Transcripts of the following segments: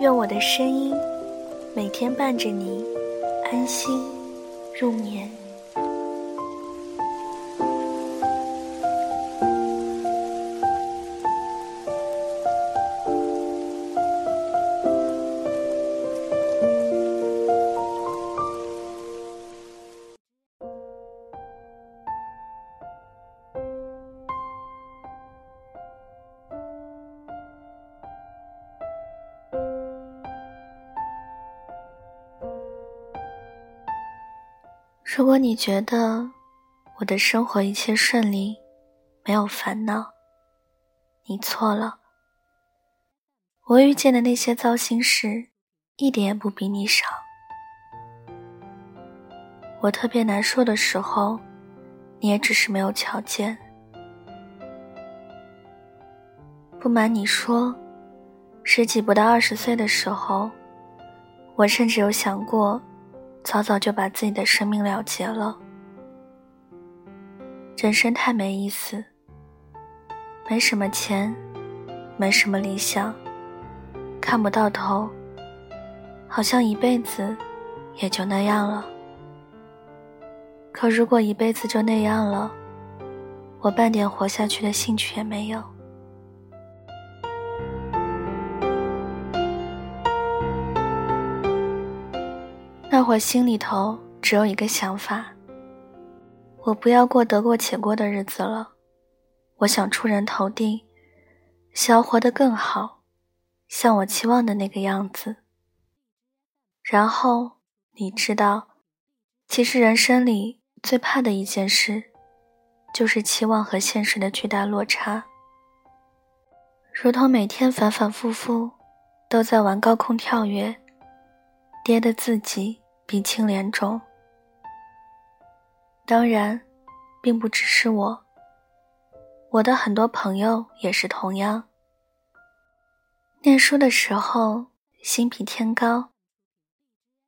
愿我的声音每天伴着你安心入眠。如果你觉得我的生活一切顺利，没有烦恼，你错了。我遇见的那些糟心事，一点也不比你少。我特别难受的时候，你也只是没有瞧见。不瞒你说，十几不到二十岁的时候，我甚至有想过。早早就把自己的生命了结了。人生太没意思，没什么钱，没什么理想，看不到头，好像一辈子也就那样了。可如果一辈子就那样了，我半点活下去的兴趣也没有。那会心里头只有一个想法：我不要过得过且过的日子了，我想出人头地，想要活得更好，像我期望的那个样子。然后你知道，其实人生里最怕的一件事，就是期望和现实的巨大落差。如同每天反反复复都在玩高空跳跃，跌的自己。鼻青脸肿。当然，并不只是我，我的很多朋友也是同样。念书的时候心比天高，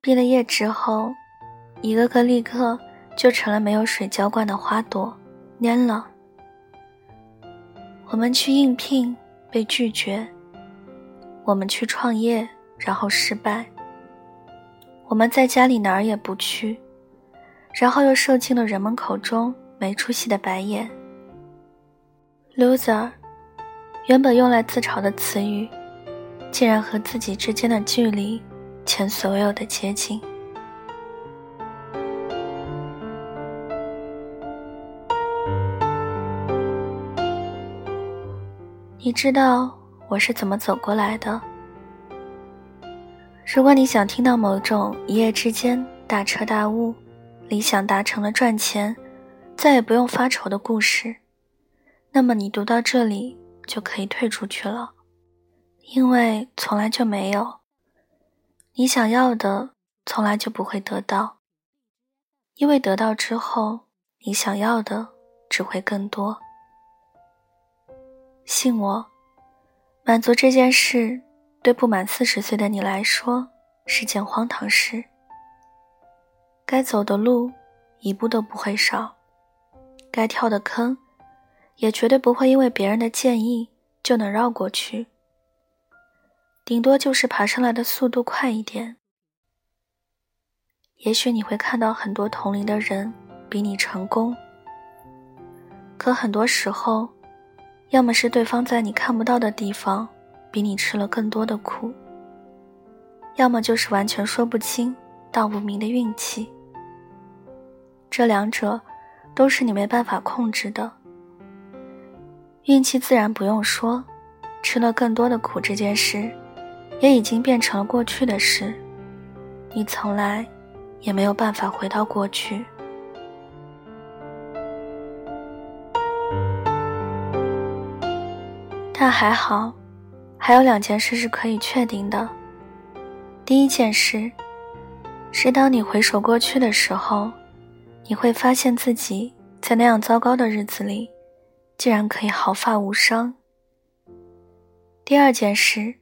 毕了业之后，一个个立刻就成了没有水浇灌的花朵，蔫了。我们去应聘被拒绝，我们去创业然后失败。我们在家里哪儿也不去，然后又受尽了人们口中没出息的白眼。loser，原本用来自嘲的词语，竟然和自己之间的距离前所未有的接近。你知道我是怎么走过来的？如果你想听到某种一夜之间大彻大悟、理想达成了赚钱，再也不用发愁的故事，那么你读到这里就可以退出去了，因为从来就没有。你想要的从来就不会得到，因为得到之后，你想要的只会更多。信我，满足这件事。对不满四十岁的你来说是件荒唐事。该走的路一步都不会少，该跳的坑也绝对不会因为别人的建议就能绕过去。顶多就是爬上来的速度快一点。也许你会看到很多同龄的人比你成功，可很多时候，要么是对方在你看不到的地方。比你吃了更多的苦，要么就是完全说不清道不明的运气。这两者都是你没办法控制的。运气自然不用说，吃了更多的苦这件事，也已经变成了过去的事，你从来也没有办法回到过去。但还好。还有两件事是可以确定的。第一件事，是当你回首过去的时候，你会发现自己在那样糟糕的日子里，竟然可以毫发无伤。第二件事，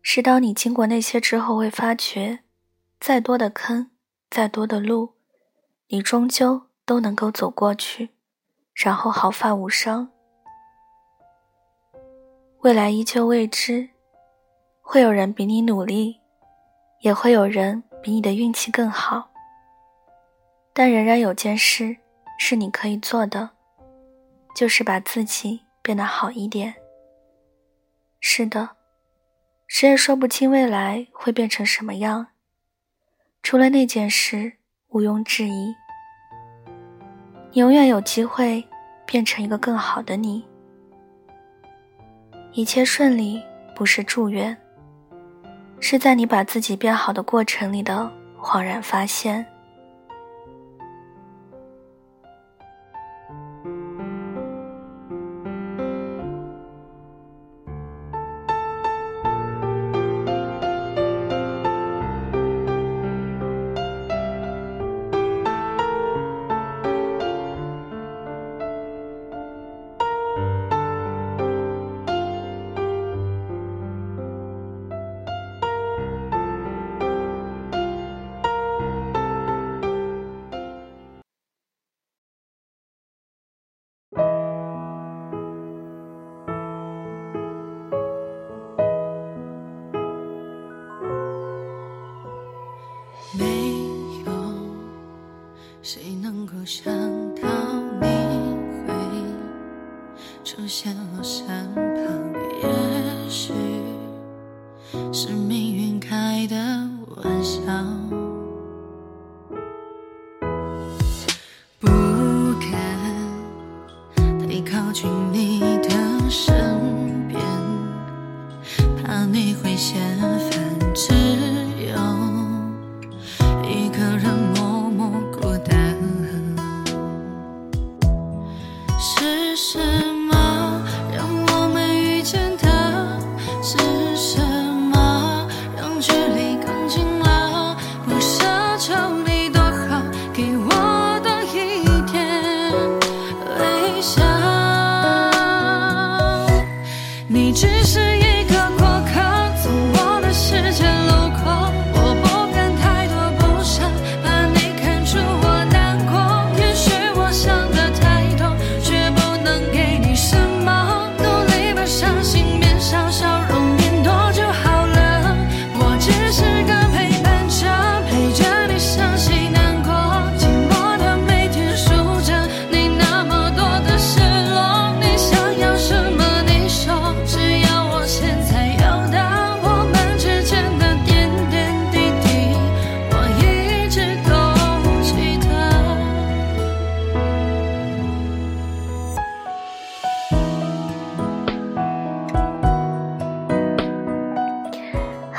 是当你经过那些之后，会发觉，再多的坑，再多的路，你终究都能够走过去，然后毫发无伤。未来依旧未知，会有人比你努力，也会有人比你的运气更好。但仍然有件事是你可以做的，就是把自己变得好一点。是的，谁也说不清未来会变成什么样。除了那件事，毋庸置疑，你永远有机会变成一个更好的你。一切顺利不是祝愿，是在你把自己变好的过程里的恍然发现。想到你会出现我身旁，也许是命运开的玩笑。不敢太靠近你的身边，怕你会嫌烦，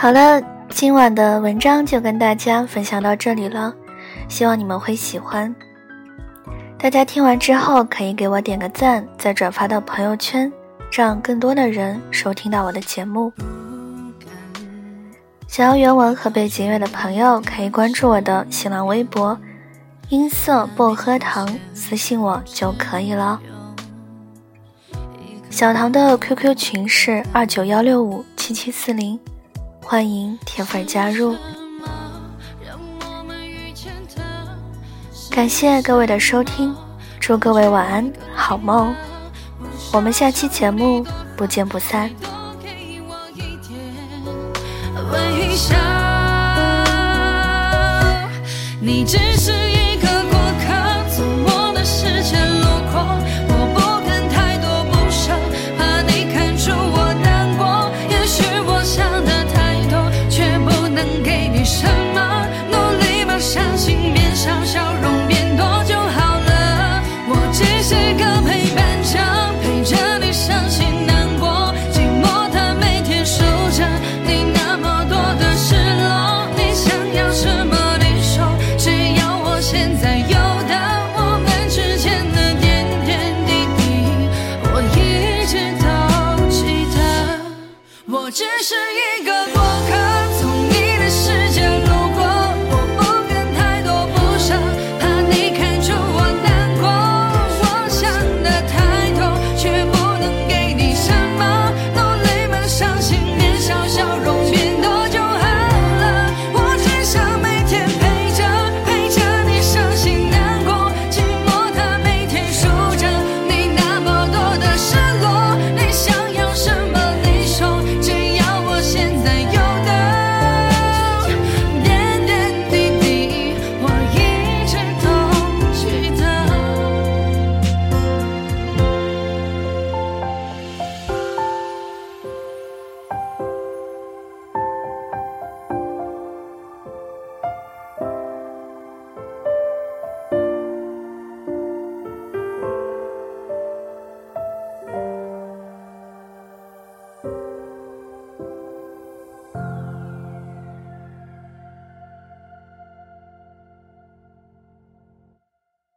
好了，今晚的文章就跟大家分享到这里了，希望你们会喜欢。大家听完之后可以给我点个赞，再转发到朋友圈，让更多的人收听到我的节目。想要原文和背景乐的朋友可以关注我的新浪微博“音色薄荷糖”，私信我就可以了。小唐的 QQ 群是二九幺六五七七四零。欢迎铁粉加入，感谢各位的收听，祝各位晚安，好梦，我们下期节目不见不散。你只是。